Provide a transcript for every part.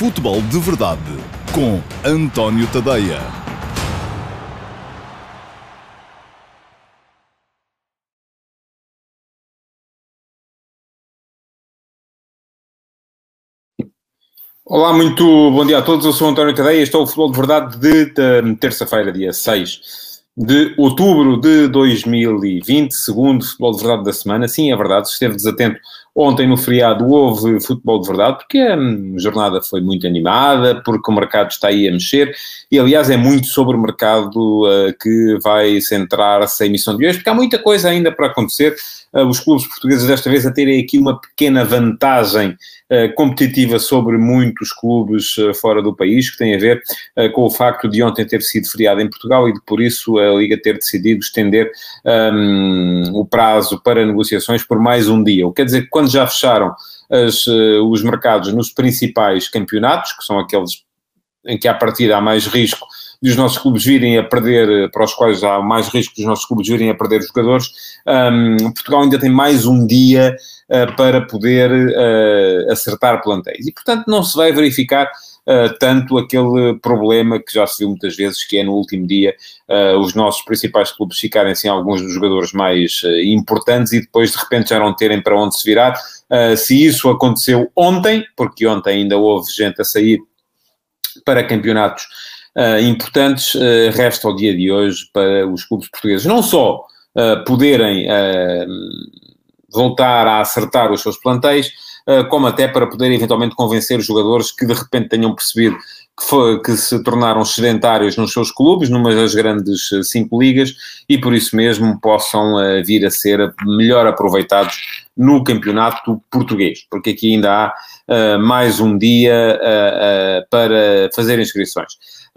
Futebol de Verdade com António Tadeia. Olá, muito bom dia a todos. Eu sou António Tadeia. Este é o Futebol de Verdade de terça-feira, dia 6 de outubro de 2020, segundo futebol de verdade da semana. Sim, é verdade, se esteve desatento, ontem no feriado houve futebol de verdade, porque a jornada foi muito animada, porque o mercado está aí a mexer, e aliás é muito sobre o mercado uh, que vai centrar-se a emissão de hoje, porque há muita coisa ainda para acontecer. Uh, os clubes portugueses desta vez a terem aqui uma pequena vantagem eh, competitiva sobre muitos clubes eh, fora do país, que tem a ver eh, com o facto de ontem ter sido feriado em Portugal e de por isso a Liga ter decidido estender um, ehm, o prazo para negociações por mais um dia. O que quer dizer que quando já fecharam as, os mercados nos principais campeonatos, que são aqueles em que à partida há mais risco de os nossos clubes virem a perder, para os quais há mais risco de os nossos clubes virem a perder jogadores, um, Portugal ainda tem mais um dia uh, para poder uh, acertar plantéis. E, portanto, não se vai verificar uh, tanto aquele problema que já se viu muitas vezes, que é no último dia os nossos principais clubes ficarem sem alguns dos jogadores mais importantes e depois de repente já não terem para onde se virar. se isso aconteceu ontem, porque ontem ainda houve gente a sair para campeonatos uh, importantes, uh, resta ao dia de hoje para os clubes portugueses não só uh, poderem voltar a acertar os seus plantéis, como até para poder eventualmente convencer os jogadores que de repente tenham percebido que, foi, que, se tornaram sedentários nos seus clubes, numa das grandes cinco ligas, e por isso mesmo possam uh, vir a ser melhor aproveitados no campeonato português, porque aqui ainda há uh, mais um dia uh, para fazer inscrições.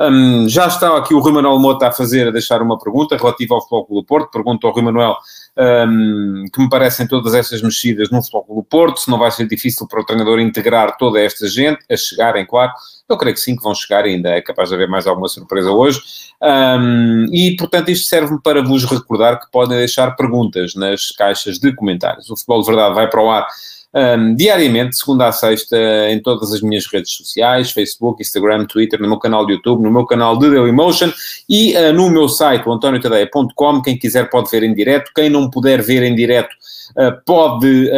Um, já está aqui o Rui Manuel Mota a fazer, a deixar uma pergunta relativa ao Futebol do Porto. Pergunta ao Rui Manuel um, que me parecem todas estas mexidas no Futebol do Porto, se não vai ser difícil para o treinador integrar toda esta gente, a chegarem, claro. Eu creio que sim, que vão chegar, ainda é capaz de haver mais alguma surpresa hoje. Um, e, portanto, isto serve-me para vos recordar que podem deixar perguntas nas caixas de comentários. O Futebol de Verdade vai para o ar um, diariamente, segunda a sexta, em todas as minhas redes sociais, Facebook, Instagram, Twitter, no meu canal de YouTube, no meu canal de Dailymotion e uh, no meu site, antoniotadeia.com. Quem quiser pode ver em direto, quem não puder ver em direto uh, pode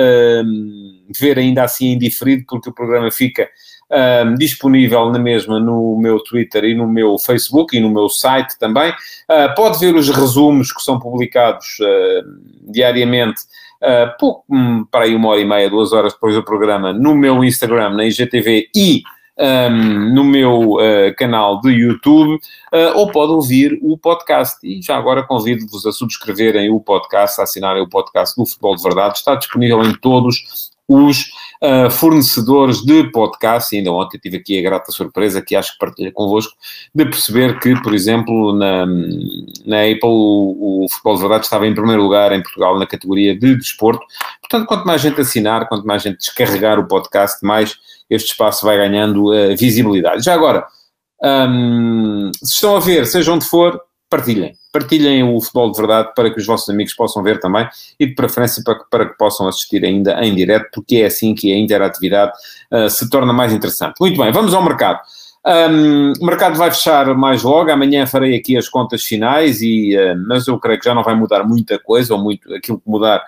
ver ainda assim em diferido, porque o programa fica um, disponível na mesma no meu Twitter e no meu Facebook e no meu site também. Uh, pode ver os resumos que são publicados uh, diariamente uh, pouco, um, para aí uma hora e meia, duas horas depois do programa, no meu Instagram, na IGTV e um, no meu uh, canal de YouTube, uh, ou pode ouvir o podcast. E já agora convido-vos a subscreverem o podcast, a assinarem o podcast do Futebol de Verdade. Está disponível em todos os uh, fornecedores de podcast. E ainda ontem tive aqui a grata surpresa, que acho que partilha convosco, de perceber que, por exemplo, na, na Apple o, o Futebol de Verdade estava em primeiro lugar em Portugal na categoria de desporto. Portanto, quanto mais gente assinar, quanto mais gente descarregar o podcast, mais este espaço vai ganhando uh, visibilidade. Já agora, um, se estão a ver, seja onde for, partilhem. Partilhem o futebol de verdade para que os vossos amigos possam ver também e de preferência para, para que possam assistir ainda em direto, porque é assim que a interatividade uh, se torna mais interessante. Muito bem, vamos ao mercado. Um, o mercado vai fechar mais logo, amanhã farei aqui as contas finais, e, uh, mas eu creio que já não vai mudar muita coisa, ou muito aquilo que mudar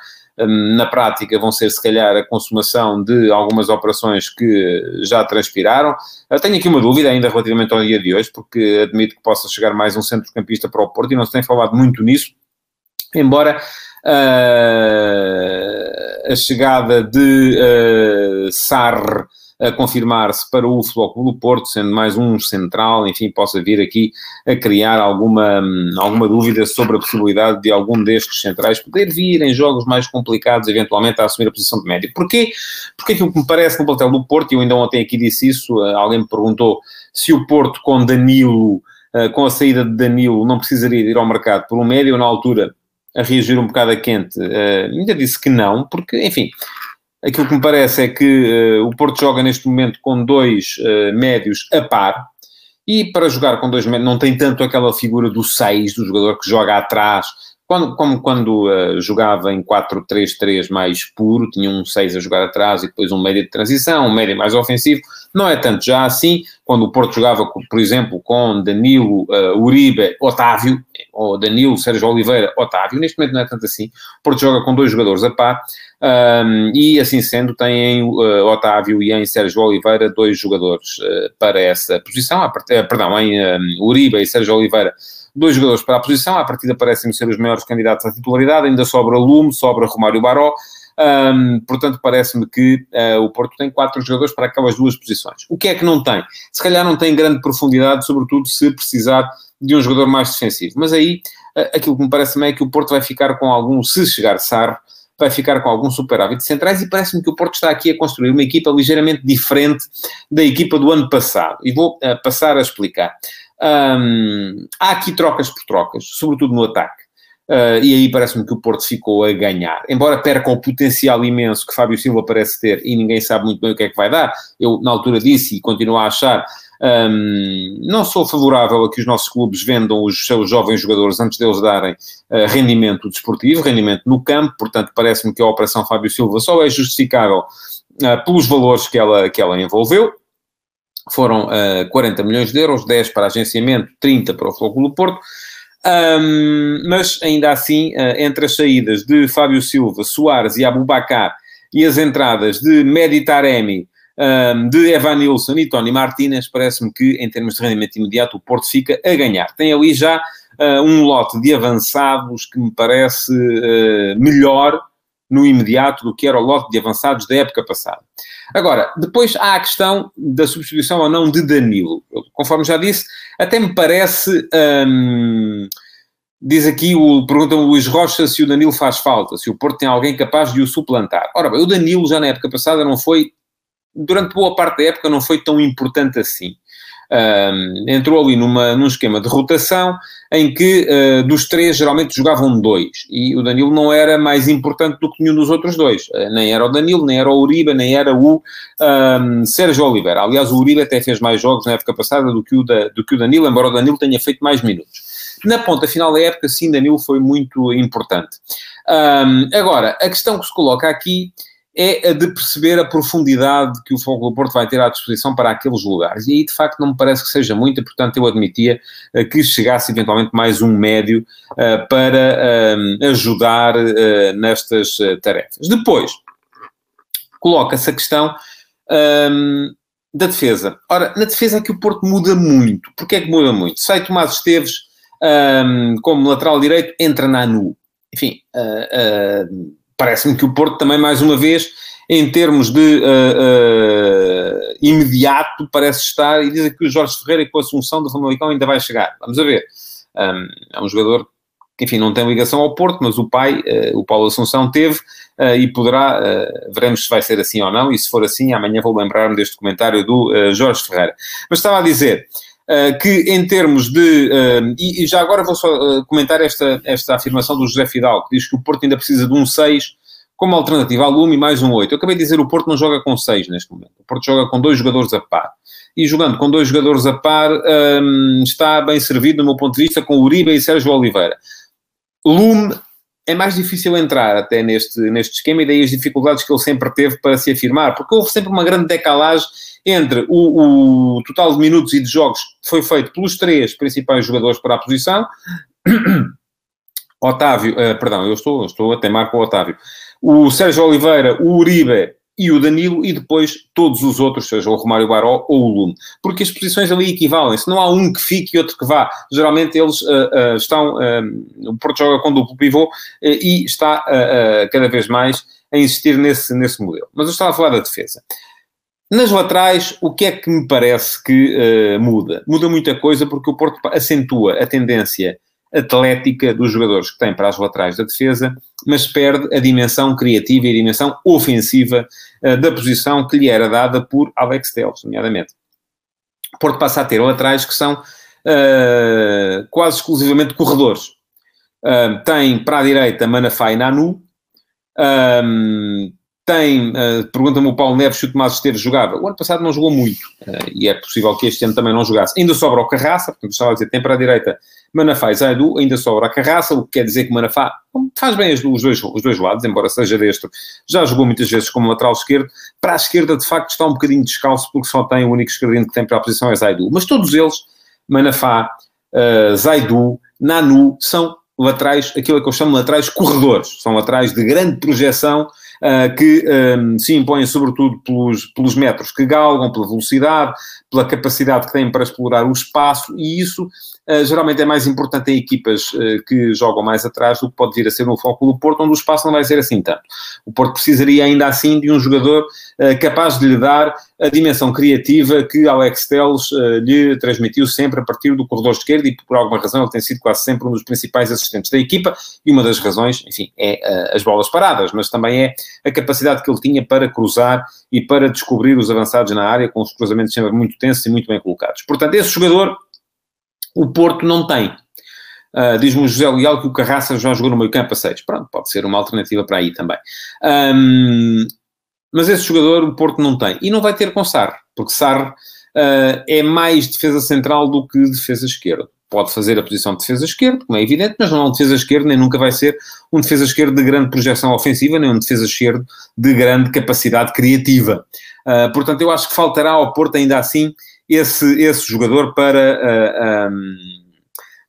na prática vão ser se calhar a consumação de algumas operações que já transpiraram. tenho aqui uma dúvida ainda relativamente ao dia de hoje, porque admito que possa chegar mais um centrocampista para o Porto e não se tem falado muito nisso, embora uh, a chegada de uh, Sarre a confirmar-se para o Futebol do Porto, sendo mais um central, enfim, possa vir aqui a criar alguma, alguma dúvida sobre a possibilidade de algum destes centrais poder vir em jogos mais complicados, eventualmente a assumir a posição de médio. Porquê? Porque aquilo que me parece no plantel do Porto, e eu ainda ontem aqui disse isso, eh, alguém me perguntou se o Porto com Danilo, eh, com a saída de Danilo, não precisaria de ir ao mercado por um médio, na altura a reagir um bocado a quente, uh, ainda disse que não, porque, enfim, Aquilo que me parece é que uh, o Porto joga neste momento com dois uh, médios a par, e para jogar com dois médios não tem tanto aquela figura do 6, do jogador que joga atrás, quando, como quando uh, jogava em 4-3-3 mais puro, tinha um 6 a jogar atrás e depois um médio de transição, um médio mais ofensivo, não é tanto já assim, quando o Porto jogava, por exemplo, com Danilo, uh, Uribe, Otávio, ou Danilo, Sérgio Oliveira, Otávio, neste momento não é tanto assim, o Porto joga com dois jogadores a par, um, e assim sendo tem uh, Otávio e em Sérgio Oliveira dois jogadores para essa posição, a, perdão, em Uribe e Sérgio Oliveira dois jogadores para a posição, à partida parecem ser os maiores candidatos à titularidade, ainda sobra Lume, sobra Romário Baró, um, portanto, parece-me que uh, o Porto tem quatro jogadores para aquelas duas posições. O que é que não tem? Se calhar não tem grande profundidade, sobretudo se precisar de um jogador mais defensivo. Mas aí, aquilo que me parece também é que o Porto vai ficar com algum, se chegar Sarro, vai ficar com algum superávit centrais e parece-me que o Porto está aqui a construir uma equipa ligeiramente diferente da equipa do ano passado. E vou uh, passar a explicar. Um, há aqui trocas por trocas, sobretudo no ataque. Uh, e aí parece-me que o Porto ficou a ganhar. Embora perca o potencial imenso que Fábio Silva parece ter e ninguém sabe muito bem o que é que vai dar, eu na altura disse e continuo a achar, um, não sou favorável a que os nossos clubes vendam os seus jovens jogadores antes deles darem uh, rendimento desportivo, rendimento no campo, portanto parece-me que a operação Fábio Silva só é justificável uh, pelos valores que ela, que ela envolveu, foram uh, 40 milhões de euros, 10 para agenciamento, 30 para o Flóculo Porto. Um, mas ainda assim, entre as saídas de Fábio Silva, Soares e Abubacar e as entradas de Meditaremi, um, de Evanilson e Tony Martínez, parece-me que em termos de rendimento imediato o Porto fica a ganhar. Tem ali já uh, um lote de avançados que me parece uh, melhor no imediato do que era o lote de avançados da época passada. Agora, depois há a questão da substituição ou não de Danilo. Conforme já disse, até me parece. Hum, diz aqui, o, pergunta-me o Luís Rocha se o Danilo faz falta, se o Porto tem alguém capaz de o suplantar. Ora bem, o Danilo já na época passada não foi, durante boa parte da época, não foi tão importante assim. Um, entrou ali numa, num esquema de rotação em que uh, dos três geralmente jogavam dois e o Danilo não era mais importante do que nenhum dos outros dois. Uh, nem era o Danilo, nem era o Uribe, nem era o um, Sérgio Oliveira. Aliás, o Uribe até fez mais jogos na época passada do que o, da, do que o Danilo, embora o Danilo tenha feito mais minutos. Na ponta final da época, sim, Danilo foi muito importante. Um, agora, a questão que se coloca aqui é a de perceber a profundidade que o Fogo do Porto vai ter à disposição para aqueles lugares. E aí, de facto, não me parece que seja muito, e, portanto, eu admitia uh, que chegasse eventualmente mais um médio uh, para uh, ajudar nestas tarefas. Depois, coloca-se a questão um, da defesa. Ora, na defesa é que o Porto muda muito. Porquê é que muda muito? Sai Tomás Esteves um, como lateral direito, entra na NU. Enfim, parece-me que o Porto também, mais uma vez, em termos de uh, uh, imediato, parece estar, e diz aqui o Jorge Ferreira com a Assunção do Famalicão ainda vai chegar. Vamos a ver. Um, é um jogador que, enfim, não tem ligação ao Porto, mas o pai, uh, o Paulo Assunção, teve e poderá, veremos se vai ser assim ou não, e se for assim, amanhã vou lembrar-me deste comentário do Jorge Ferreira. Mas estava a dizer, que em termos de. Uh, e, e, já agora vou só uh, comentar esta, esta afirmação do José Fidal, que diz que o Porto ainda precisa de um 6 como alternativa ao Lume e mais um 8. Eu acabei de dizer o Porto não joga com 6 neste momento. O Porto joga com dois jogadores a par. E jogando com dois jogadores a par, um, está bem servido, no meu ponto de vista, com Uribe e Sérgio Oliveira. Lume é mais difícil entrar até neste, neste esquema e daí as dificuldades que ele sempre teve para se afirmar, porque houve sempre uma grande decalagem entre o, o, total de minutos e de jogos que foi feito pelos três principais jogadores para a posição. Otávio, uh, perdão, eu estou, estou a temar com o Otávio. O Sérgio Oliveira, o Uribe e o Danilo, e depois todos os outros, seja o Romário Baró ou o Lume. Porque as posições ali equivalem-se. Não há um que fique e outro que vá. Geralmente eles uh, uh, estão. o Porto joga com duplo pivô e está cada vez mais a insistir nesse, nesse modelo. Mas eu estava a falar da defesa. Nas laterais, o que é que me parece que uh, muda? Muda muita coisa porque o Porto acentua a tendência atlética dos jogadores que tem para as laterais da defesa, mas perde a dimensão criativa e a dimensão ofensiva uh, da posição que lhe era dada por Alex Telles, nomeadamente. Porto passa a ter laterais que são uh, quase exclusivamente corredores. tem para a direita Manafá e Nanu, um, tem, uh, pergunta-me o Paulo Neves se o Tomás Esteves jogava. O ano passado não jogou muito, uh, e é possível que este ano também não jogasse. Ainda sobra o Carraça, portanto, estava a dizer, tem para a direita Manafá e Zaidu, ainda sobra a Carraça, o que quer dizer que Manafá faz bem os dois, os dois lados, embora seja destro. Já jogou muitas vezes como lateral esquerdo. Para a esquerda, de facto, está um bocadinho descalço, porque só tem o único esquerdino que tem para a posição é Zaidu. Mas todos eles, Manafá, uh, Zaidu, Nanu, são laterais, aquilo que eu chamo de laterais corredores. São laterais de grande projeção, uh, que um, ah, se impõem sobretudo pelos, pelos metros que galgam, pela velocidade, pela capacidade que têm para explorar o espaço, e isso uh, geralmente é mais importante em equipas uh, que jogam mais atrás do que pode vir a ser no foco do Porto, onde o espaço não vai ser assim tanto. O Porto precisaria ainda assim de um jogador capaz de lhe dar a dimensão criativa que Alex Telles lhe transmitiu sempre a partir do corredor esquerdo e por alguma razão ele tem sido quase sempre um dos principais assistentes da equipa e uma das razões, enfim, é as bolas paradas, mas também é a capacidade que ele tinha para cruzar e para descobrir os avançados na área, com os cruzamentos sempre muito tensos e muito bem colocados. Portanto, esse jogador, o Porto não tem. Uh, Diz-me o José Leal que o Carraça já jogou no meio campo a 6. Pronto, pode ser uma alternativa para aí também. Um, mas esse jogador o Porto não tem. E não vai ter com Sarre, porque Sarre uh, é mais defesa central do que defesa esquerda pode fazer a posição de defesa esquerda, como é evidente, mas não é um defesa esquerdo, nem nunca vai ser um defesa esquerdo de grande projeção ofensiva, nem um defesa esquerdo de grande capacidade criativa. Uh, portanto, eu acho que faltará ao Porto ainda assim esse, esse jogador para, uh, ah, um,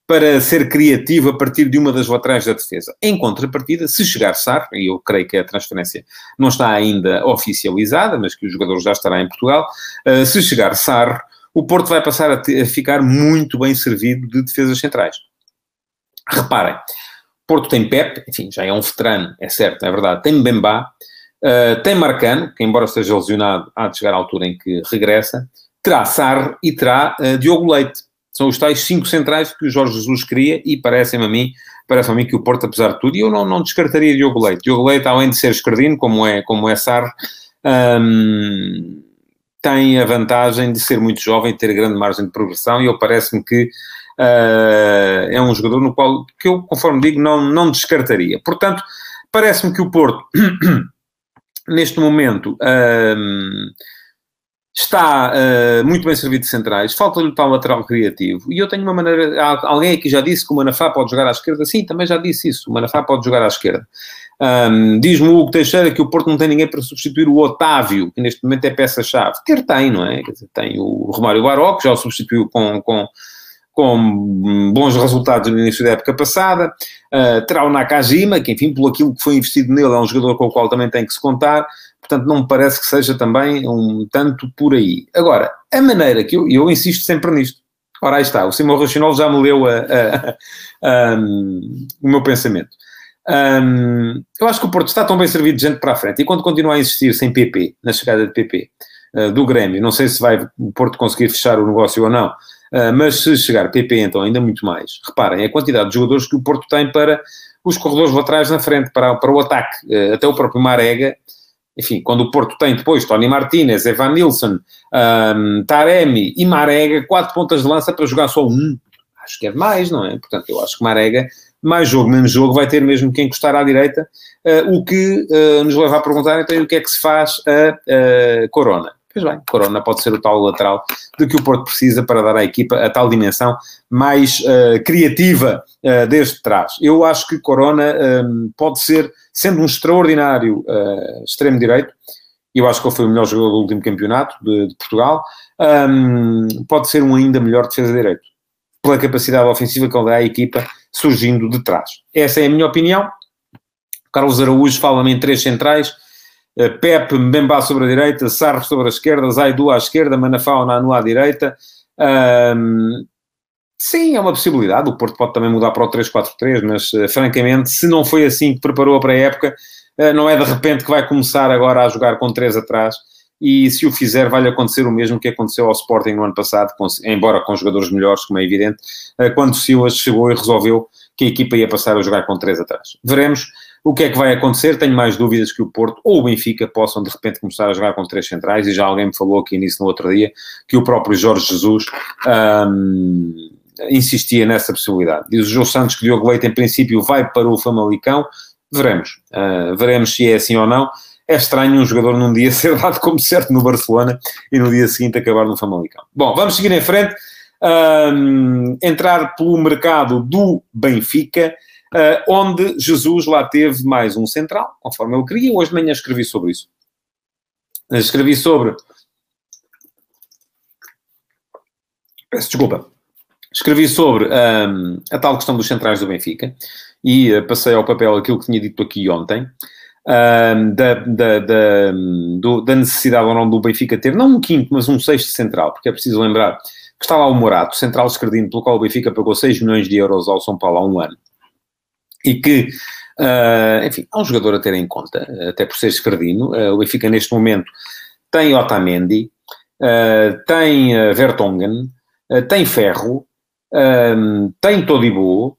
para ser criativo a partir de uma das laterais da defesa. Em contrapartida, se chegar Sar, e eu creio que a transferência não está ainda oficializada, mas que o jogador já estará em Portugal, uh, se chegar Sar, o Porto vai passar a, a ficar muito bem servido de defesas centrais. Reparem, Porto tem Pep, enfim, já é um veterano, é certo, é verdade. Tem Mbemba, uh, tem Marcano, que embora esteja lesionado, há de chegar à altura em que regressa. Terá Sarre e terá uh, Diogo Leite. São os tais cinco centrais que o Jorge Jesus queria e parecem-me a mim, parece a mim que o Porto, apesar de tudo, e eu não, não descartaria Diogo Leite. Diogo Leite, além de ser escardino, como é, como é Sarre, um, tem a vantagem de ser muito jovem, ter grande margem de progressão, e eu parece-me que uh, é um jogador no qual, que eu, conforme digo, não, não descartaria. Portanto, parece-me que o Porto, neste momento, uh, está uh, muito bem servido de centrais, falta-lhe o tal lateral criativo, e eu tenho uma maneira, alguém aqui já disse que o Manafá pode jogar à esquerda, sim, também já disse isso, o Manafá pode jogar à esquerda. Um, Diz-me o Hugo Teixeira que o Porto não tem ninguém para substituir o Otávio, que neste momento é peça-chave. Ter tem, não é? Dizer, tem o Romário Baró, que já o substituiu com, com, com bons resultados no início da época passada. Uh, terá o Nakajima, que enfim, pelo aquilo que foi investido nele, é um jogador com o qual também tem que se contar. Portanto, não me parece que seja também um tanto por aí. Agora, a maneira que eu, eu insisto sempre nisto. Ora, aí está, o Simão Racional já me leu a, a, a, o meu pensamento. Um, eu acho que o Porto está tão bem servido de gente para a frente, e quando continua a insistir sem PP, na chegada de PP, uh, do Grêmio, não sei se vai o Porto conseguir fechar o negócio ou não, uh, mas se chegar PP, então ainda muito mais. Reparem, a quantidade de jogadores que o Porto tem para os corredores laterais na frente, para, para o ataque, uh, até o próprio Marega, enfim, quando o Porto tem depois Tony Martinez, Evan Nilsson, um, Taremi e Marega, quatro pontas de lança para jogar só um, acho que é demais, não é? Portanto, eu acho que Marega mais jogo, menos jogo, vai ter mesmo que encostar à direita, uh, o que uh, nos leva a perguntar então o que é que se faz a uh, Corona. Pois bem, Corona pode ser o tal lateral de que o Porto precisa para dar à equipa a tal dimensão mais criativa desde trás. Eu acho que Corona um, pode ser, sendo um extraordinário extremo direito, eu acho que ele foi o melhor jogador do último campeonato de, de Portugal, um, pode ser um ainda melhor defesa direito pela capacidade ofensiva que ele dá à equipa surgindo de trás. Essa é a minha opinião. Carlos Araújo fala-me em três centrais. Eh, Pepe, Mbemba sobre a direita, Sarro sobre a esquerda, Zaidu à esquerda, Manafá Nanu à direita. Um, sim, é uma possibilidade. O Porto pode também mudar para o 3-4-3, mas uh, francamente, se não foi assim que preparou para a época, uh, não é de repente que vai começar agora a jogar com três atrás e se o fizer vai-lhe acontecer o mesmo que aconteceu ao Sporting no ano passado, embora com jogadores melhores, como é evidente, eh, quando Silas chegou e resolveu que a equipa ia passar a jogar com três atrás. Veremos o que é que vai acontecer, tenho mais dúvidas que o Porto ou o Benfica possam de repente começar a jogar com três centrais, e já alguém me falou aqui nisso no outro dia, que o próprio Jorge Jesus um, insistia nessa possibilidade. Diz o João Santos que Diogo Leite em princípio vai para o Famalicão, veremos, uh, veremos se é assim ou não, é estranho um jogador num dia ser dado como certo no Barcelona e no dia seguinte acabar no Famalicão. Bom, vamos seguir em frente. Um, entrar pelo mercado do Benfica, uh, onde Jesus lá teve mais um central, conforme ele queria. Hoje de manhã escrevi sobre isso. Escrevi sobre. Peço desculpa. Escrevi sobre um, a tal questão dos centrais do Benfica e uh, passei ao papel aquilo que tinha dito aqui ontem da, da, da, do, da, necessidade ou não do Benfica ter, não um quinto, mas um sexto central, porque é preciso lembrar que está lá o Morato, central esquerdino, pelo qual o Benfica pagou 6 milhões de euros ao São Paulo há um ano, e que, uh, enfim, há um jogador a ter em conta, até por ser esquerdino, uh, o Benfica neste momento tem Otamendi, uh, tem Vertonghen, tem Ferro, tem Todibo,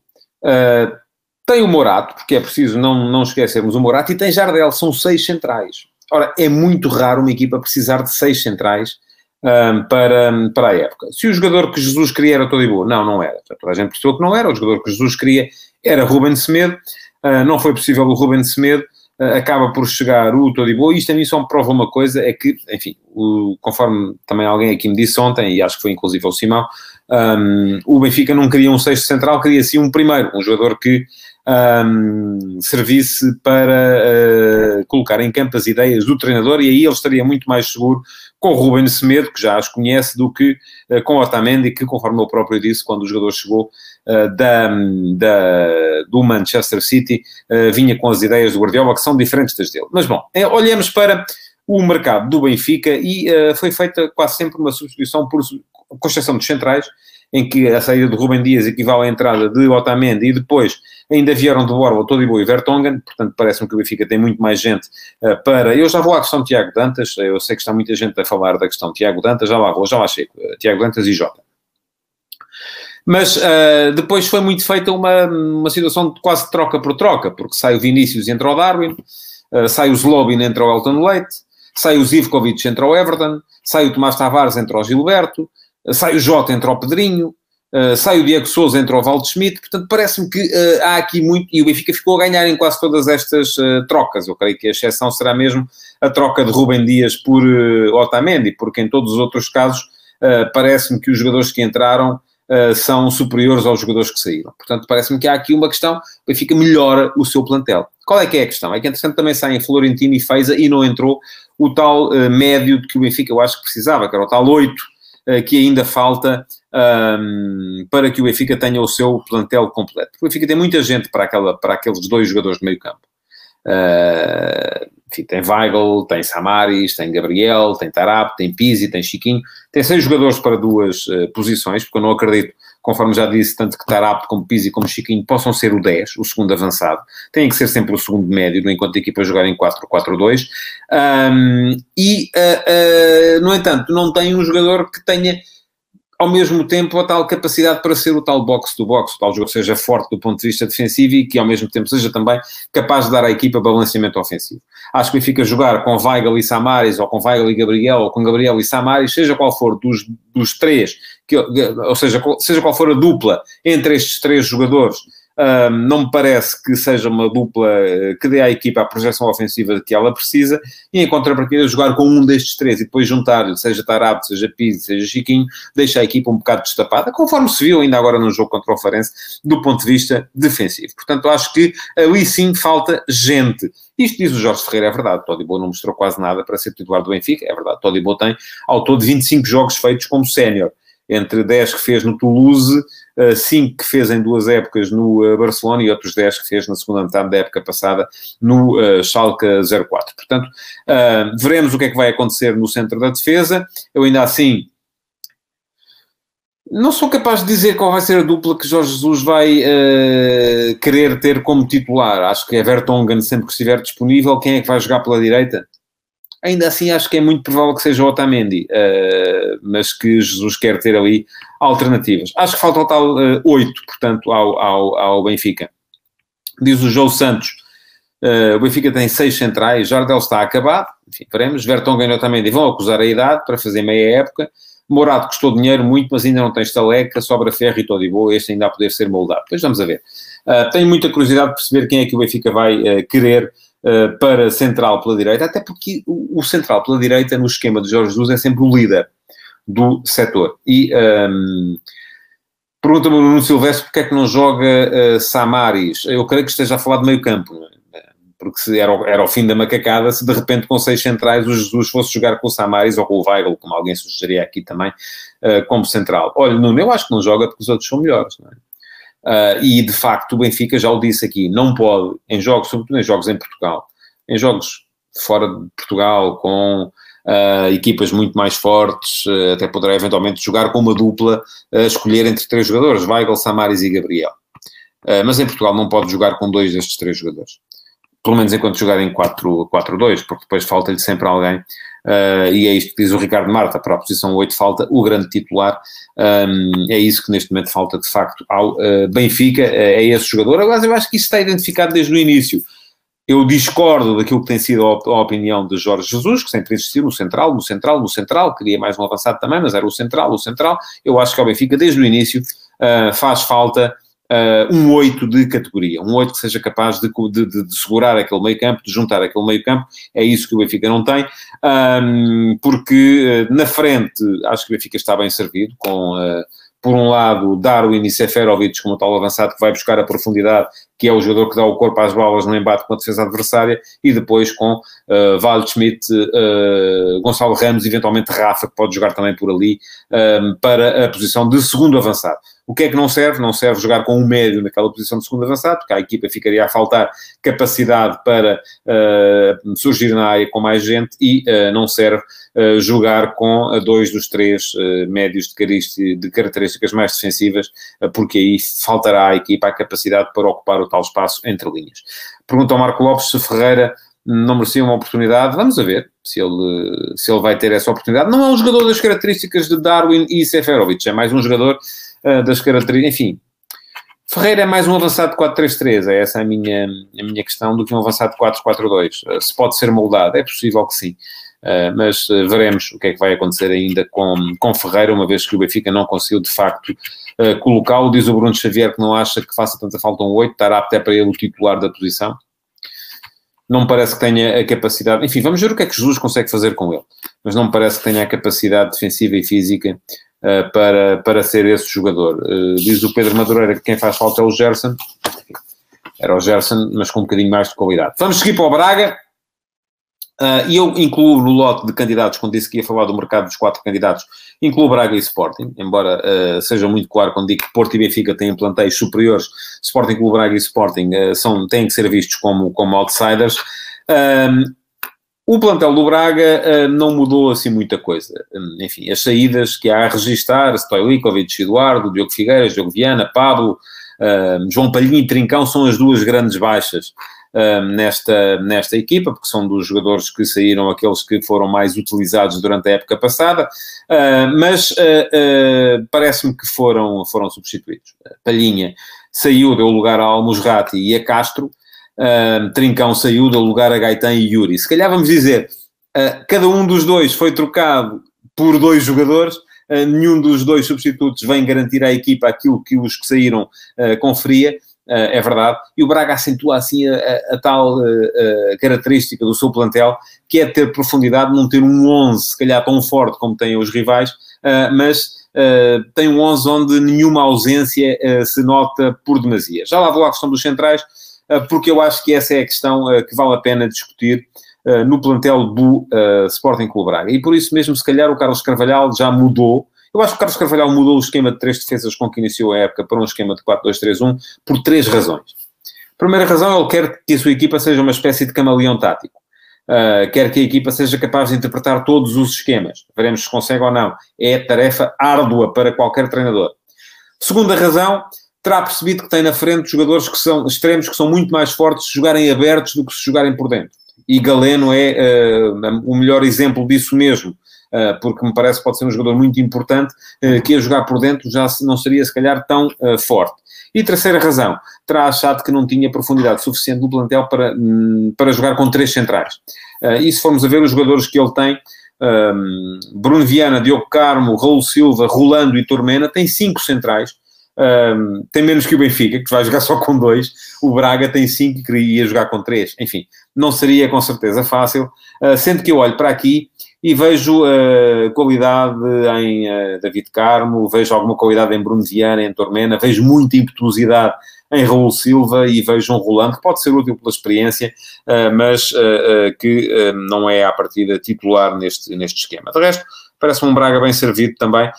tem o Morato, porque é preciso não, não esquecermos o Morato, e tem Jardel, são seis centrais. Ora, é muito raro uma equipa precisar de seis centrais um, para, para a época. Se o jogador que Jesus queria era todo boa, não, não era. Toda a gente percebeu que não era. O jogador que Jesus queria era Ruben Semedo. Uh, não foi possível o Ruben Semedo. Uh, acaba por chegar o Todibo, e isto a mim só me prova uma coisa, é que, enfim, o, conforme também alguém aqui me disse ontem, e acho que foi inclusive o Simão, um, o Benfica não queria um sexto central, queria sim um primeiro, um jogador que um, servisse para uh, colocar em campo as ideias do treinador e aí ele estaria muito mais seguro com o Ruben Semedo, que já as conhece, do que uh, com o Otamendi, que conforme ele próprio disse, quando o jogador chegou uh, da, da, do Manchester City, vinha com as ideias do Guardiola, que são diferentes das dele. Mas bom, olhemos para o mercado do Benfica e foi feita quase sempre uma substituição por construção dos centrais, em que a saída do Rubem Dias equivale à entrada de Otamendi e depois ainda vieram de Borba, Todibo e Vertonghen, portanto parece-me que o Benfica tem muito mais gente uh, para... Eu já vou à questão de Tiago Dantas, eu sei que está muita gente a falar da questão de Tiago Dantas, já lá vou, já lá chego, uh, Tiago Dantas e Jota. Mas uh, depois foi muito feita uma, uma situação de quase troca por troca, porque sai o Vinícius e entra o Darwin, sai o Zlobin e entra o Elton Leite, sai o Zivkovic e entra o Everton, sai o Tomás Tavares e entra o Gilberto, sai o Jota, entra o Pedrinho, uh, sai o Diego Souza, entra o Valdo Schmidt, portanto parece-me que uh, há aqui muito, e o Benfica ficou a ganhar em quase todas estas uh, trocas, eu creio que a exceção será mesmo a troca de Rubem Dias por Otamendi, porque em todos os outros casos parece-me que os jogadores que entraram são superiores aos jogadores que saíram. Portanto, parece-me que há aqui uma questão, o Benfica melhora o seu plantel. Qual é que é a questão? É que, entretanto, também saem Florentino e Feiza e não entrou o tal médio que o Benfica, eu acho que precisava, que era o tal 8, eh, que ainda falta um, para que o Benfica tenha o seu plantel completo. Porque o Benfica tem muita gente para, aquela, para aqueles dois jogadores de meio campo. Uh, enfim, tem Weigl, tem Samaris, tem Gabriel, tem Tarap, tem Pizzi, tem Chiquinho. Tem seis jogadores para duas uh, posições, porque eu não acredito conforme já disse, tanto que Tarap como Pizzi como Chiquinho possam ser o 10, o segundo avançado, têm que ser sempre o segundo médio, enquanto a equipa jogar em 4-4-2, um, e, uh, no entanto, não tem um jogador que tenha ao mesmo tempo a tal capacidade para ser o tal box do box, o tal jogador seja forte do ponto de vista defensivo e que ao mesmo tempo seja também capaz de dar à equipa balanceamento ofensivo. Acho que fica jogar com Weigl e Samaris, ou com Weigl e Gabriel, ou com Gabriel e Samaris, seja qual for dos, dos três, que, ou seja, seja qual for a dupla entre estes três jogadores, um, não me parece que seja uma dupla eh, que dê à equipa a projeção ofensiva que ela precisa, e em contrapartida jogar com um destes três e depois juntar, seja Tarab, seja Pizzi, seja Chiquinho, deixa a equipa um bocado destapada, conforme se viu ainda agora no jogo contra o Farense, do ponto de vista defensivo. Portanto, acho que ali sim falta gente. Isto diz o Jorge Ferreira, é verdade. Todibo não mostrou quase nada para ser titular do Benfica, é verdade. Todibo tem ao todo 25 jogos feitos como sénior entre 10 que fez no Toulouse, 5 que fez em duas épocas no eh, Barcelona e outros 10 que fez na segunda metade da época passada no uh, Schalke 04. Portanto, veremos o que é que vai acontecer no centro da defesa. Eu ainda assim não sou capaz de dizer qual vai ser a dupla que Jorge Jesus vai uh, querer ter como titular. Acho que é Vertonghen sempre que estiver disponível. Quem é que vai jogar pela direita? Ainda assim, acho que é muito provável que seja o Otamendi, uh, mas que Jesus quer ter ali alternativas. Acho que falta o tal uh, 8, portanto, ao, ao, ao Benfica. Diz o João Santos, uh, o Benfica tem seis centrais, Jardel está acabado, enfim, veremos. Vertonghen e Otamendi vão acusar a idade para fazer meia época. Morado custou dinheiro muito, mas ainda não tem estaleca, sobra ferro e todo e boa, este ainda a poder ser moldado. Depois vamos a ver. Uh, tenho muita curiosidade de perceber quem é que o Benfica vai querer uh, para central pela direita, até porque o, o, central pela direita no esquema de Jorge Jesus é sempre o líder do setor. E um, pergunta-me o Nuno Silvestre porque é que não joga uh, Samaris. Eu creio que esteja a falar de meio campo, é? porque se era, era o fim da macacada se de repente com seis centrais o Jesus fosse jogar com o Samaris ou com o Weigl, como alguém sugeriria aqui também, uh, como central. Olha, Nuno, eu acho que não joga porque os outros são melhores, não é? Uh, e de facto o Benfica já o disse aqui, não pode, em jogos, sobretudo em jogos em Portugal, em jogos fora de Portugal, com uh, equipas muito mais fortes, uh, até poderá eventualmente jogar com uma dupla, escolher entre três jogadores, Weigl, Samaris e Gabriel. mas em Portugal não pode jogar com dois destes três jogadores pelo menos enquanto jogar em 4-2, porque depois falta-lhe sempre alguém, uh, e é isto que diz o Ricardo Marta, para a posição 8 falta o grande titular, um, é isso que neste momento falta de facto ao uh, Benfica, uh, é esse jogador, agora eu acho que isso está identificado desde o início, eu discordo daquilo que tem sido a, opinião de Jorge Jesus, que sempre insistiu no central, no central, no central, queria mais um avançado também, mas era o central, o central, eu acho que ao Benfica desde o início faz falta uh, um 8 de categoria, um 8 que seja capaz de, de, de, segurar aquele meio campo, de juntar aquele meio campo, é isso que o Benfica não tem, um, porque uh, na frente acho que o Benfica está bem servido, com, uh, por um lado, Darwin e Seferovic como tal avançado que vai buscar a profundidade, que é o jogador que dá o corpo às bolas no embate com a defesa adversária, e depois com uh, Waldschmidt, uh, Gonçalo Ramos, eventualmente Rafa, que pode jogar também por ali, para a posição de segundo avançado. O que é que não serve? Não serve jogar com um médio naquela posição de segundo avançado, porque a equipa ficaria a faltar capacidade para uh, surgir na área com mais gente e uh, não serve uh, jogar com dois dos três médios de, de, características mais defensivas, porque aí faltará à equipa a capacidade para ocupar o tal espaço entre linhas. Pergunta ao Marco Lopes se Ferreira não merecia uma oportunidade. Vamos a ver se ele, se ele vai ter essa oportunidade. Não é um jogador das características de Darwin e Seferovic, é mais um jogador uh, das características, enfim. Ferreira é mais um avançado de 4-3-3, é essa a minha, a minha questão, do que um avançado de 4-4-2. Uh, eh, se pode ser moldado, é possível que sim. Uh, mas veremos o que é que vai acontecer ainda com, com Ferreira, uma vez que o Benfica não conseguiu de facto colocá-lo. Diz o Bruno Xavier que não acha que faça tanta falta um 8, estará até para ele o titular da posição. Não me parece que tenha a capacidade. Enfim, vamos ver o que é que Jesus consegue fazer com ele. Mas não me parece que tenha a capacidade defensiva e física uh, para, para ser esse jogador. Uh, diz o Pedro Madureira que quem faz falta é o Gerson. Era o Gerson, mas com um bocadinho mais de qualidade. Vamos seguir para o Braga. Uh, e eu incluo no lote de candidatos, quando disse que ia falar do mercado dos quatro candidatos, incluo Braga e Sporting, embora seja muito claro quando digo que Porto e Benfica têm plantéis superiores, Sporting, Clube Braga e Sporting são, têm que ser vistos como, como outsiders. O plantel do Braga uh, não mudou assim muita coisa. Um, enfim, as saídas que há a registrar, Stojlikovic, Eduardo, Diogo Figueiredo, Diogo Viana, Pablo, uh, João Palhinha e Trincão são as duas grandes baixas uh, nesta, nesta equipa, porque são dos jogadores que saíram aqueles que foram mais utilizados durante a época passada, mas parece-me que foram, foram substituídos. Palhinha saiu, deu lugar a Almusrati e a Castro, Trincão saiu, deu lugar a Gaetan e Yuri. Se calhar vamos dizer, uh, cada um dos dois foi trocado por dois jogadores, uh, nenhum dos dois substitutos vem garantir à equipa aquilo que os que saíram uh, conferia, é verdade, e o Braga acentua assim a, a, a tal característica do seu plantel, que é ter profundidade, não ter um 11, se calhar tão forte como têm os rivais, mas Uh, tem um 11 onde nenhuma ausência uh, se nota por demasia. Já lá vou à questão dos centrais, porque eu acho que essa é a questão eh, que vale a pena discutir eh, no plantel do Sporting Clube Braga. E por isso mesmo, se calhar, o Carlos Carvalhal já mudou. Eu acho que o Carlos Carvalhal mudou o esquema de três defesas com que iniciou a época para um esquema de 4-2-3-1 por três razões. Primeira razão, ele quer que a sua equipa seja uma espécie de camaleão tático. Uh, quer que a equipa seja capaz de interpretar todos os esquemas. Veremos se consegue ou não. É tarefa árdua para qualquer treinador. Segunda razão, terá percebido que tem na frente jogadores que são extremos, que são muito mais fortes se jogarem abertos do que se jogarem por dentro. E Galeno é uh, o melhor exemplo disso mesmo, uh, porque me parece que pode ser um jogador muito importante, uh, que a jogar por dentro já não seria se calhar tão forte. E terceira razão, terá achado que não tinha profundidade suficiente no plantel para, um, para jogar com três centrais. e se formos a ver os jogadores que ele tem, um, Bruno Viana, Diogo Carmo, Raul Silva, Rolando e Tormena, tem cinco centrais, um, tem menos que o Benfica, que vai jogar só com dois. O Braga tem cinco e queria jogar com três. Enfim, não seria com certeza fácil, sendo que eu olho para aqui e vejo uh, qualidade em uh, David Carmo, vejo alguma qualidade em Bruno Viana, em Tormena, vejo muita impetuosidade em Raul Silva e vejo um Rolando que pode ser útil pela experiência, uh, mas que não é à partida titular neste, neste esquema. De resto, parece-me um Braga bem servido também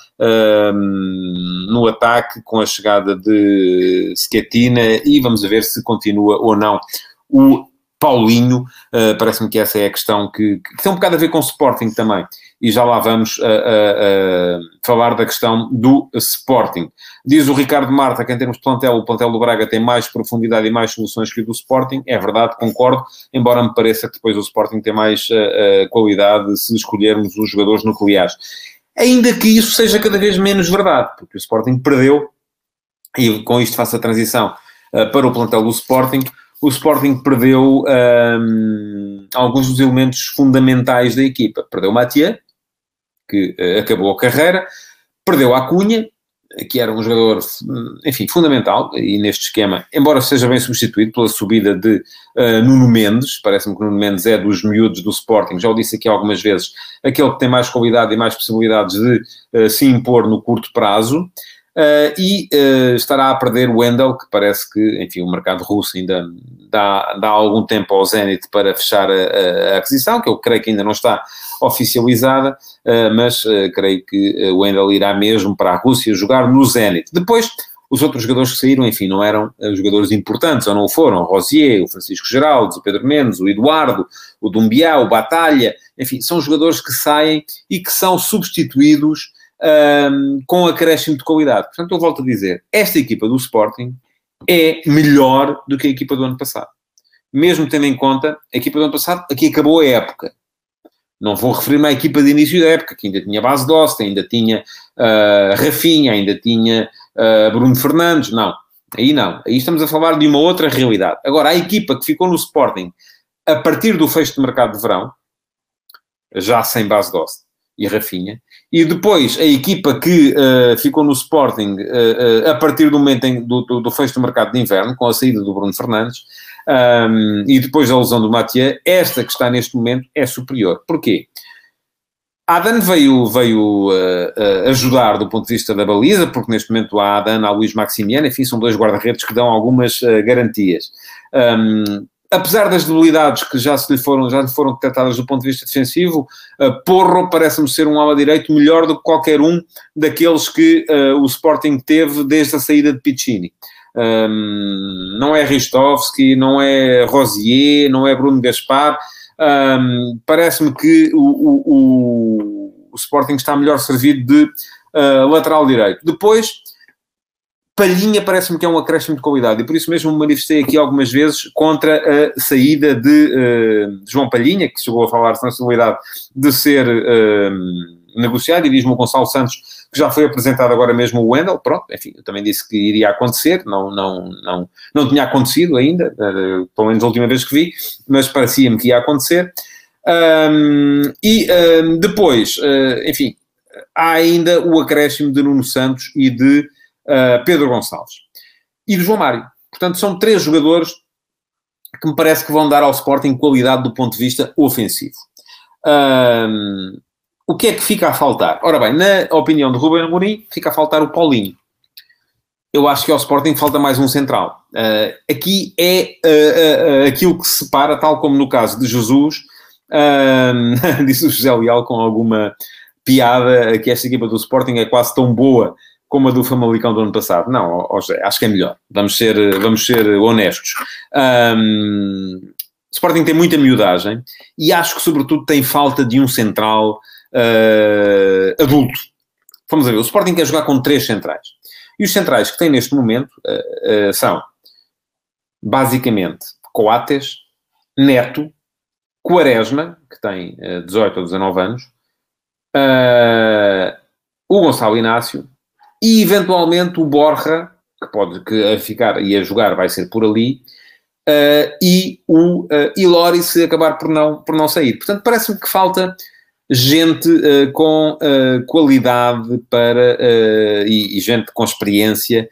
no ataque com a chegada de Schetina e vamos ver se continua ou não o Paulinho, uh, parece-me que essa é a questão que, que, tem um bocado a ver com o Sporting também. E já lá vamos uh, uh, falar da questão do Sporting. Diz o Ricardo Marta que, em termos de plantel, o plantel do Braga tem mais profundidade e mais soluções que o do Sporting. É verdade, concordo, embora me pareça que depois o Sporting tem mais qualidade se escolhermos os jogadores nucleares. Ainda que isso seja cada vez menos verdade, porque o Sporting perdeu, e com isto faço a transição para o plantel do Sporting o Sporting perdeu um, alguns dos elementos fundamentais da equipa. Perdeu o Mathieu, que uh, acabou a carreira, perdeu a Cunha, que era um jogador, enfim, fundamental, e neste esquema, embora seja bem substituído pela subida de uh, Nuno Mendes, parece-me que Nuno Mendes é dos miúdos do Sporting, já o disse aqui algumas vezes, aquele que tem mais qualidade e mais possibilidades de uh, se impor no curto prazo, Uh, e uh, estará a perder o Wendel, que parece que, enfim, o mercado russo ainda dá, dá algum tempo ao Zenit para fechar a, a aquisição, que eu creio que ainda não está oficializada, uh, mas creio que o Wendel irá mesmo para a Rússia jogar no Zenit. Depois, os outros jogadores que saíram, enfim, não eram jogadores importantes, ou não foram, o Rosier, o Francisco Geraldo, o Pedro Mendes, o Eduardo, o Dumbiá, o Batalha, enfim, são jogadores que saem e que são substituídos um, com acréscimo de qualidade. Portanto, eu volto a dizer, esta equipa do Sporting é melhor do que a equipa do ano passado. Mesmo tendo em conta, a equipa do ano passado, aqui acabou a época. Não vou referir-me à equipa de início da época, que ainda tinha base Dosta, ainda tinha uh, Rafinha, ainda tinha uh, Bruno Fernandes, não. Aí não. Aí estamos a falar de uma outra realidade. Agora, a equipa que ficou no Sporting a partir do fecho de mercado de verão, já sem base Dosta, e Rafinha. E depois a equipa que uh, ficou no Sporting uh, uh, a partir do momento em, do, do, do, fecho do mercado de inverno, com a saída do Bruno Fernandes, um, e depois da lesão do Mathieu, esta que está neste momento é superior. Porquê? Adan veio, veio ajudar do ponto de vista da baliza, porque neste momento há Adan, há Luís Maximiano, enfim, são dois guarda-redes que dão algumas garantias. Um, apesar das debilidades que já se lhe foram, já lhe foram detectadas do ponto de vista defensivo, uh, Porro parece-me ser um ala direito melhor do que qualquer um daqueles que uh, o Sporting teve desde a saída de Piccini. Um, não é Ristovski, não é Rosier, não é Bruno Gaspar. Um, parece-me que o, o, o, o, Sporting está melhor servido de uh, lateral direito. Depois, Palhinha parece-me que é um acréscimo de qualidade e por isso mesmo me manifestei aqui algumas vezes contra a saída de, uh, João Palhinha, que chegou a falar na possibilidade de ser uh, negociado, e diz-me o Gonçalo Santos que já foi apresentado agora mesmo o Wendel, pronto, enfim, eu também disse que iria acontecer, não, não, não, não tinha acontecido ainda, uh, pelo menos a última vez que vi, mas parecia-me que ia acontecer. Um, e um, depois, enfim, há ainda o acréscimo de Nuno Santos e de uh, Pedro Gonçalves e do João Mário. Portanto, são três jogadores que me parece que vão dar ao Sporting qualidade do ponto de vista ofensivo. Um, o que é que fica a faltar? Ora bem, na opinião de Ruben Amorim, fica a faltar o Paulinho. Eu acho que ao Sporting falta mais um central. Uh, aqui é uh, uh, aquilo que separa, tal como no caso de Jesus, disse o José Leal com alguma piada, que esta equipa do Sporting é quase tão boa como a do Famalicão do ano passado. Não, acho que é melhor. Vamos ser, vamos ser honestos. Um, Sporting tem muita miudagem e acho que, sobretudo, tem falta de um central uh, adulto. Vamos ver, o Sporting quer jogar com três centrais. E os centrais que tem neste momento uh, uh, são, basicamente, Coates, Neto, Quaresma, que tem 18 ou 19 anos, o Gonçalo Inácio e eventualmente o Borja, que pode que a ficar e a jogar vai ser por ali, uh, e o uh, Ilori se acabar por não, por não sair. Portanto, parece-me que falta gente uh, com uh, qualidade para, e, e, gente com experiência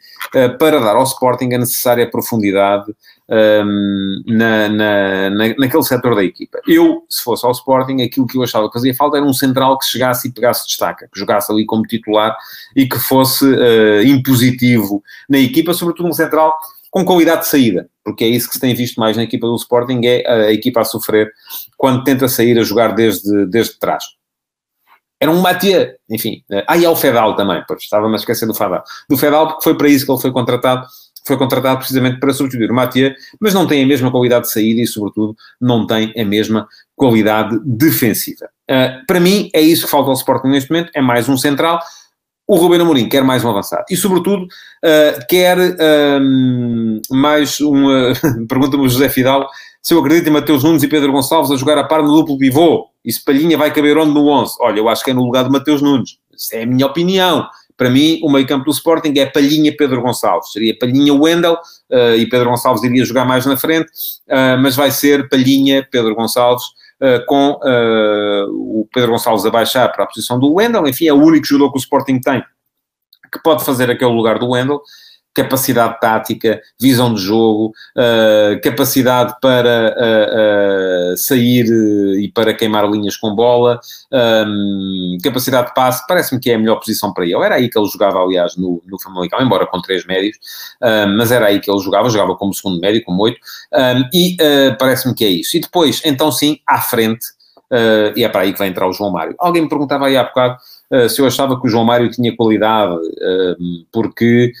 para dar ao Sporting a necessária profundidade um, na, na, na, naquele setor da equipa. Eu, se fosse ao Sporting, aquilo que eu achava que fazia falta era um central que chegasse e pegasse destaca, que jogasse ali como titular e que fosse uh, impositivo na equipa, sobretudo um central com qualidade de saída, porque é isso que se tem visto mais na equipa do Sporting, é a equipa a sofrer quando tenta sair a jogar desde, desde trás. Era um Mathieu, enfim. Ah, e há o Fedal também, pois estava-me a esquecer do Fedal. Do Fedal, porque foi para isso que ele foi contratado, foi contratado precisamente para substituir o Mathieu, mas não tem a mesma qualidade de saída e, sobretudo, não tem a mesma qualidade defensiva. Uh, para mim, é isso que falta ao Sporting neste momento, é mais um central. O Ruben Amorim quer mais um avançado. E, sobretudo, uh, quer uh, mais um... Pergunta-me o José Fidal se eu acredito em Mateus Nunes e Pedro Gonçalves a jogar a par no duplo pivô. E se Palhinha vai caber onde no 11? Olha, eu acho que é no lugar de Mateus Nunes. Isso é a minha opinião. Para mim, o meio campo do Sporting é Palhinha Pedro Gonçalves. Seria Palhinha Wendel uh, e Pedro Gonçalves iria jogar mais na frente, uh, mas vai ser Palhinha Pedro Gonçalves uh, com o Pedro Gonçalves a baixar para a posição do Wendel. Enfim, é o único jogador que o Sporting tem que pode fazer aquele lugar do Wendel capacidade tática, visão de jogo, uh, capacidade para uh, uh, sair e para queimar linhas com bola, um, capacidade de passe, parece-me que é a melhor posição para ele. Era aí que ele jogava, aliás, no, no Famalicão, embora com três médios, mas era aí que ele jogava, jogava como segundo médio, como oito, um, e parece-me que é isso. E depois, então sim, à frente, e é para aí que vai entrar o João Mário. Alguém me perguntava aí há bocado se eu achava que o João Mário tinha qualidade, porque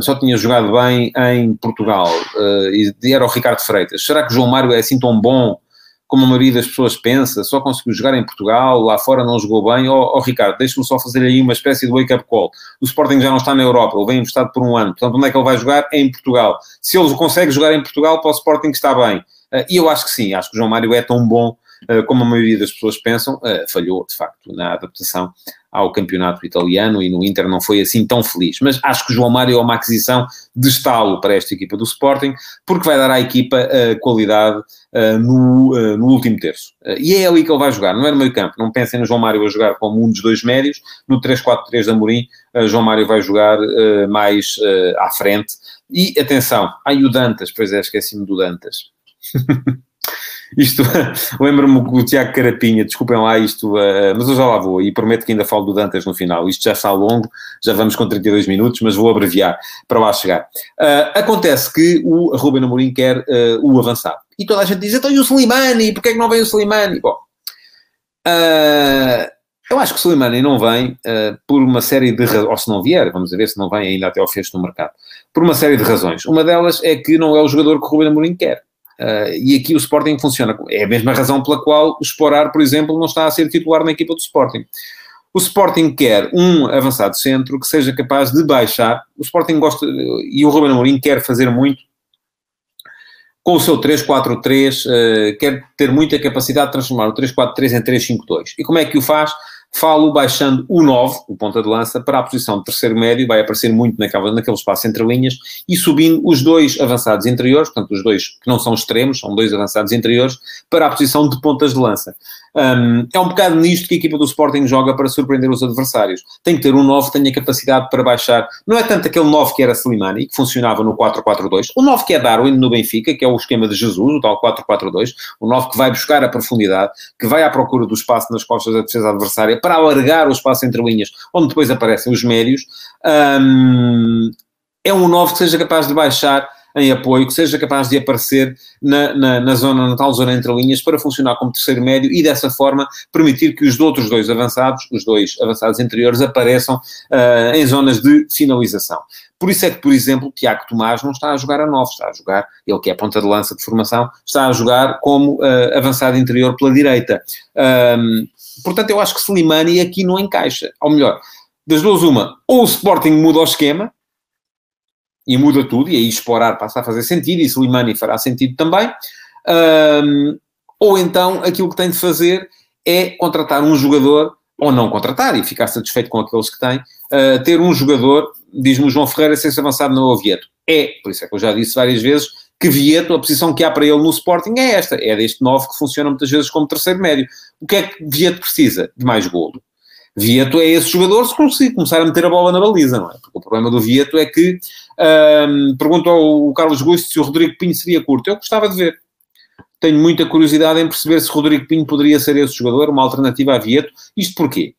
Só tinha jogado bem em Portugal uh, e era o Ricardo Freitas. Será que o João Mário é assim tão bom como a maioria das pessoas pensa? Só conseguiu jogar em Portugal, lá fora não jogou bem? Oh, oh, Ricardo, deixa-me só fazer aí uma espécie de wake-up call. O Sporting já não está na Europa, ele vem emprestado por um ano. Portanto, onde é que ele vai jogar? É em Portugal. Se ele consegue jogar em Portugal, para o Sporting está bem. Uh, e eu acho que sim, acho que o João Mário é tão bom como a maioria das pessoas pensam, falhou de facto na adaptação ao campeonato italiano e no Inter não foi assim tão feliz. Mas acho que o João Mário é uma aquisição de estalo para esta equipa do Sporting, porque vai dar à equipa uh, qualidade no, no último terço. e é ali que ele vai jogar, não é no meio campo. Não pensem no João Mário a jogar como um dos dois médios. No 3-4-3 da Amorim, João Mário vai jogar mais à frente. E atenção, aí o Dantas, pois é, esqueci-me do Dantas. Isto, lembro-me o Tiago Carapinha, desculpem lá isto, uh, mas eu já lá vou e prometo que ainda falo do Dantas no final. Isto já está longo, já vamos com 32 minutos, mas vou abreviar para lá chegar. Uh, acontece que o Ruben Amorim quer uh, o avançado. E toda a gente diz, então e o Slimani? Porquê é que não vem o Slimani? Bom, eu acho que o Slimani não vem por uma série de razões, ou se não vier, vamos ver se não vem ainda até ao fecho do mercado, por uma série de razões. Uma delas é que não é o jogador que o Ruben Amorim quer. Uh, e aqui o Sporting funciona. É a mesma razão pela qual o Sporar, por exemplo, não está a ser titular na equipa do Sporting. O Sporting quer um avançado centro que seja capaz de baixar. O Sporting gosta, e o Ruben Amorim quer fazer muito com o seu 3-4-3, uh, ah, quer ter muita capacidade de transformar o 3-4-3 em 3-5-2. E como é que o faz? Falo baixando o 9, o ponta de lança, para a posição de terceiro médio, vai aparecer muito naquela, naquele espaço entre linhas, e subindo os dois avançados interiores, portanto os dois que não são extremos, são dois avançados interiores, para a posição de pontas de lança. Um, é um bocado nisto que a equipa do Sporting joga para surpreender os adversários. Tem que ter um 9 que tenha capacidade para baixar. Não é tanto aquele 9 que era Slimani, que funcionava no 4-4-2. O 9 que é Darwin no Benfica, que é o esquema de Jesus, o tal 4-4-2. O 9 que vai buscar a profundidade, que vai à procura do espaço nas costas da defesa adversária para alargar o espaço entre linhas, onde depois aparecem os médios. Um, é um 9 que seja capaz de baixar em apoio, que seja capaz de aparecer na, na, na, zona, na tal zona entre linhas, para funcionar como terceiro médio e dessa forma permitir que os outros dois avançados, os dois avançados interiores, apareçam uh, em zonas de finalização. Por isso é que, por exemplo, Tiago Tomás não está a jogar a 9, está a jogar, ele que é ponta de lança de formação, está a jogar como uh, avançado interior pela direita. Um, portanto, eu acho que Slimani aqui não encaixa. Ou melhor, das duas, uma, ou o Sporting muda o esquema, e muda tudo, e aí explorar passa a fazer sentido, e Slimani fará sentido também. Um, ou então aquilo que tem de fazer é contratar um jogador, ou não contratar, e ficar satisfeito com aqueles que tem, uh, ter um jogador, diz-me João Ferreira, sem ser avançado no Oviedo. É, por isso é que eu já disse várias vezes, que Vieto, a posição que há para ele no Sporting é esta, é deste 9 que funciona muitas vezes como terceiro médio. O que é que Vieto precisa? De mais golo. Vieto é esse jogador se conseguir começar a meter a bola na baliza, não é? Porque o problema do Vieto é que, um, perguntou ao Carlos Gusto se o Rodrigo Pinho seria curto. Eu gostava de ver. Tenho muita curiosidade em perceber se Rodrigo Pinho poderia ser esse jogador, uma alternativa a Vieto. Isto porquê?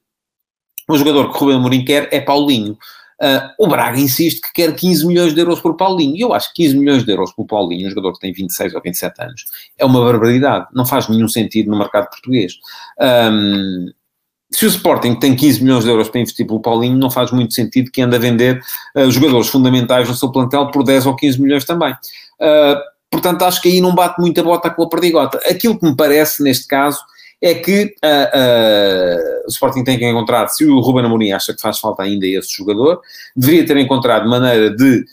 O jogador que Rubem Amorim quer é Paulinho. Uh, o Braga insiste que quer 15 milhões de euros por Paulinho. E eu acho que 15 milhões de euros por Paulinho, um jogador que tem 26 ou 27 anos, é uma barbaridade. Não faz nenhum sentido no mercado português. Um, se o Sporting tem 15 milhões de euros para investir pelo Paulinho, não faz muito sentido que ande a vender uh, jogadores fundamentais no seu plantel por 10 ou 15 milhões também. Uh, portanto, acho que aí não bate muita bota com a perdigota. Aquilo que me parece, neste caso, é que uh, o Sporting tem que encontrar, se o Ruben Amorim acha que faz falta ainda esse jogador, deveria ter encontrado maneira de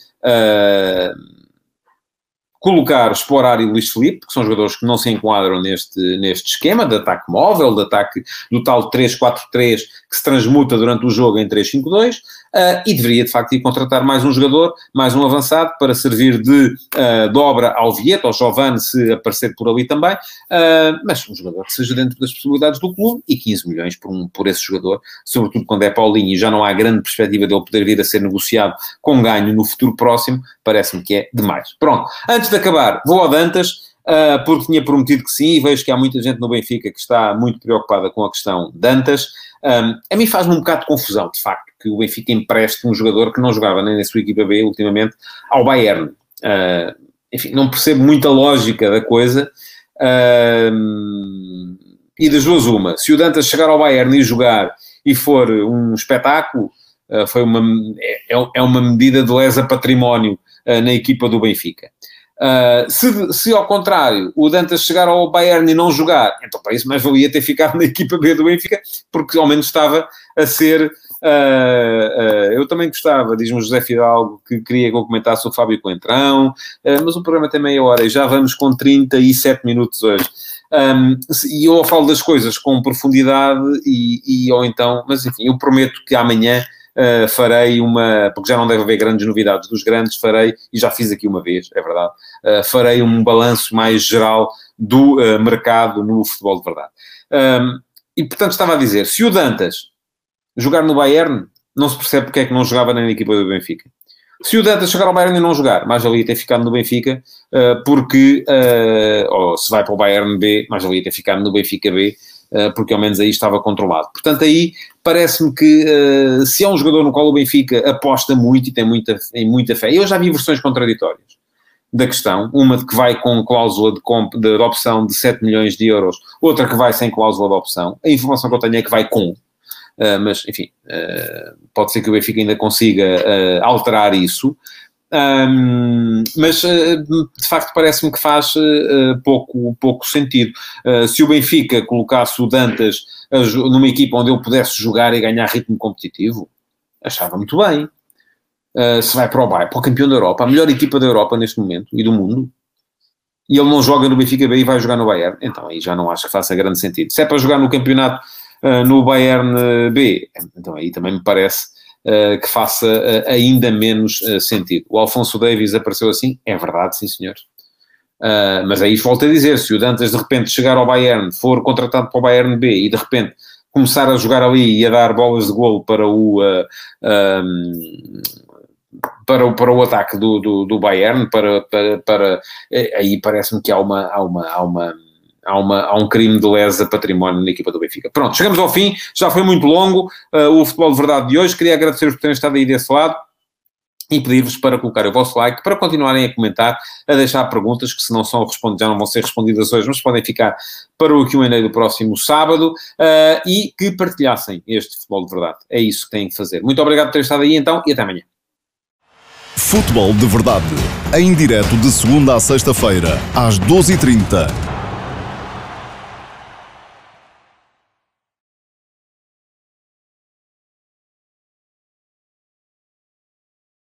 colocar Sporar e Luís Felipe, que são jogadores que não se enquadram neste, neste esquema de ataque móvel, de ataque do tal 3-4-3 que se transmuta durante o jogo em 3-5-2, uh, e deveria de facto ir contratar mais um jogador, mais um avançado, para servir de uh, dobra ao Vieto, ao Giovanni, se aparecer por ali também, uh, mas um jogador que seja dentro das possibilidades do clube, e 15 milhões por, um, por esse jogador, sobretudo quando é Paulinho e já não há grande perspectiva dele poder vir a ser negociado com ganho no futuro próximo, parece-me que é demais. Pronto, antes de acabar, vou ao Dantas, Uh, porque tinha prometido que sim, e vejo que há muita gente no Benfica que está muito preocupada com a questão Dantas. Um, a mim faz-me um bocado de confusão, de facto, que o Benfica empreste um jogador que não jogava nem na sua equipa B ultimamente ao Bayern. Uh, enfim, não percebo muita lógica da coisa. Uh, e das duas, uma. Se o Dantas chegar ao Bayern e jogar e for um espetáculo, uh, foi uma, é, é uma medida de lesa património na equipa do Benfica. Uh, se, se, ao contrário o Dantas chegar ao Bayern e não jogar, então para isso mais valia ter ficado na equipa B do Benfica, porque ao menos estava a ser. Uh, uh, eu também gostava, diz-me José Fidalgo, que queria que eu comentasse o Fábio Coentrão, mas o programa tem meia hora e já vamos com 37 minutos hoje. Um, e eu falo das coisas com profundidade e, e ou então, mas enfim, eu prometo que amanhã uh, farei uma, porque já não deve haver grandes novidades dos grandes, farei, e já fiz aqui uma vez, é verdade, uh, farei um balanço mais geral do uh, mercado no futebol de verdade. Um, e portanto estava a dizer, se o Dantas jogar no Bayern, não se percebe porque é que não jogava nem na equipa do Benfica. Se o Dantas chegar ao Bayern e não jogar, mais valia ter ficado no Benfica, porque, ou se vai para o Bayern B, mais valia ter ficado no Benfica B, eh, porque ao menos aí estava controlado. Portanto, aí parece-me que se é um jogador no qual o Benfica aposta muito e tem muita, tem muita fé, eu já vi versões contraditórias da questão, uma de que vai com cláusula de, comp, de, opção de 7 milhões de euros, outra que vai sem cláusula de opção. A informação que eu tenho é que vai com, mas enfim, uh, pode ser que o Benfica ainda consiga alterar isso. Um, mas uh, de facto parece-me que faz uh, pouco, pouco sentido. Uh, se o Benfica colocasse o Dantas numa equipa onde ele pudesse jogar e ganhar ritmo competitivo, achava muito bem. se vai para o Bayern, para o campeão da Europa, a melhor equipa da Europa neste momento e do mundo, e ele não joga no Benfica B e vai jogar no Bayern, então aí já não acho que faça grande sentido. Se é para jogar no campeonato no Bayern B, então aí também me parece uh, que faça ainda menos sentido. O Alfonso Davis apareceu assim, é verdade, sim senhor. mas aí volto a dizer, se o Dantas de repente chegar ao Bayern, for contratado para o Bayern B e de repente começar a jogar ali e a dar bolas de golo para o... Um, para o, para o ataque do, do, do Bayern, para, para, para aí parece-me que há uma, há uma, há uma há, uma, há um crime de lesa património na equipa do Benfica. Pronto, chegamos ao fim, já foi muito longo uh, o futebol de verdade de hoje. Queria agradecer-vos por terem estado aí desse lado e pedir-vos para colocar o vosso like, para continuarem a comentar, a deixar perguntas que se não são respondidas, já não vão ser respondidas hoje, mas podem ficar para o Q&A do próximo sábado uh, e que partilhassem este futebol de verdade. É isso que têm que fazer. Muito obrigado por terem estado aí então e até amanhã. Futebol de verdade, em direto de segunda a sexta-feira, às 12h30